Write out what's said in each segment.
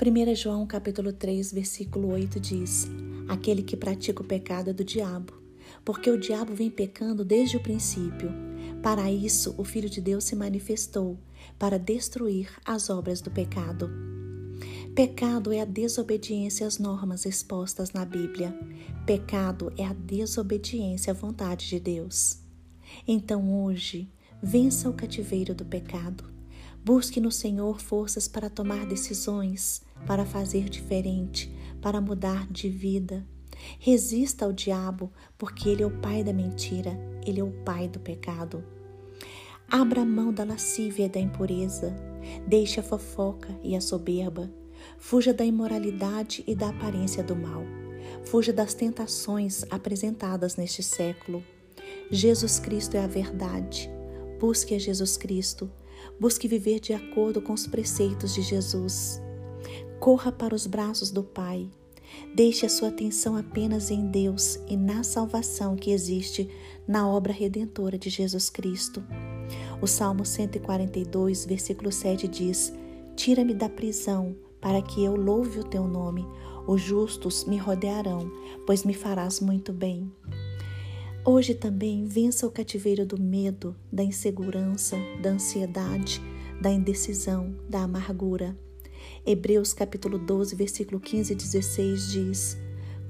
1 João capítulo 3, versículo 8 diz: Aquele que pratica o pecado é do diabo, porque o diabo vem pecando desde o princípio. Para isso, o Filho de Deus se manifestou, para destruir as obras do pecado. Pecado é a desobediência às normas expostas na Bíblia. Pecado é a desobediência à vontade de Deus. Então, hoje, vença o cativeiro do pecado. Busque no Senhor forças para tomar decisões para fazer diferente, para mudar de vida. Resista ao diabo, porque ele é o pai da mentira, ele é o pai do pecado. Abra mão da lascívia e da impureza, deixe a fofoca e a soberba, fuja da imoralidade e da aparência do mal, fuja das tentações apresentadas neste século. Jesus Cristo é a verdade. Busque a Jesus Cristo. Busque viver de acordo com os preceitos de Jesus. Corra para os braços do Pai. Deixe a sua atenção apenas em Deus e na salvação que existe na obra redentora de Jesus Cristo. O Salmo 142, versículo 7 diz: Tira-me da prisão, para que eu louve o teu nome. Os justos me rodearão, pois me farás muito bem. Hoje também vença o cativeiro do medo, da insegurança, da ansiedade, da indecisão, da amargura. Hebreus capítulo 12, versículo 15 e 16 diz: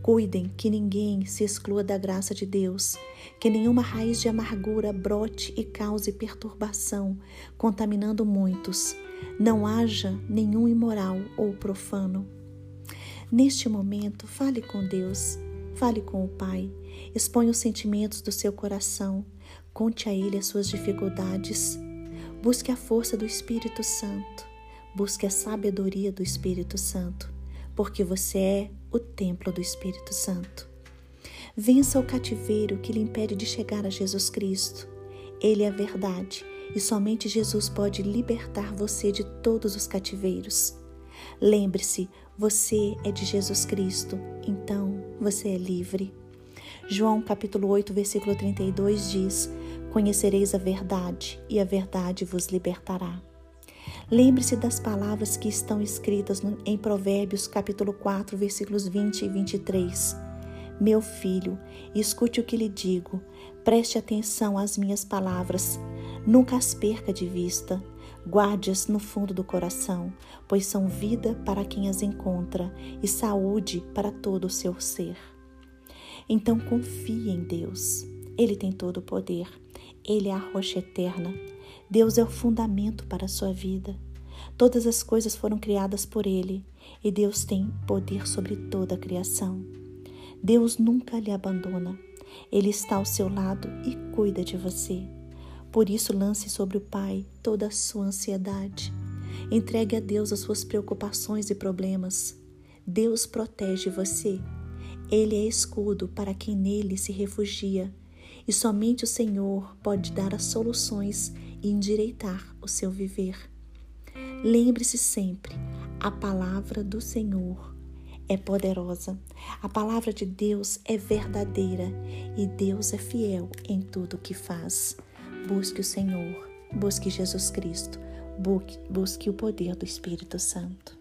Cuidem que ninguém se exclua da graça de Deus, que nenhuma raiz de amargura brote e cause perturbação, contaminando muitos. Não haja nenhum imoral ou profano. Neste momento, fale com Deus, fale com o Pai, exponha os sentimentos do seu coração, conte a Ele as suas dificuldades, busque a força do Espírito Santo. Busque a sabedoria do Espírito Santo, porque você é o templo do Espírito Santo. Vença o cativeiro que lhe impede de chegar a Jesus Cristo. Ele é a verdade e somente Jesus pode libertar você de todos os cativeiros. Lembre-se, você é de Jesus Cristo, então você é livre. João capítulo 8, versículo 32 diz: Conhecereis a verdade, e a verdade vos libertará. Lembre-se das palavras que estão escritas em Provérbios capítulo 4, versículos 20 e 23. Meu filho, escute o que lhe digo, preste atenção às minhas palavras, nunca as perca de vista, guarde-as no fundo do coração, pois são vida para quem as encontra e saúde para todo o seu ser. Então confie em Deus, Ele tem todo o poder, Ele é a rocha eterna. Deus é o fundamento para a sua vida. Todas as coisas foram criadas por Ele e Deus tem poder sobre toda a criação. Deus nunca lhe abandona. Ele está ao seu lado e cuida de você. Por isso, lance sobre o Pai toda a sua ansiedade. Entregue a Deus as suas preocupações e problemas. Deus protege você. Ele é escudo para quem nele se refugia. E somente o Senhor pode dar as soluções e endireitar o seu viver. Lembre-se sempre: a palavra do Senhor é poderosa, a palavra de Deus é verdadeira e Deus é fiel em tudo o que faz. Busque o Senhor, busque Jesus Cristo, busque, o poder do Espírito Santo.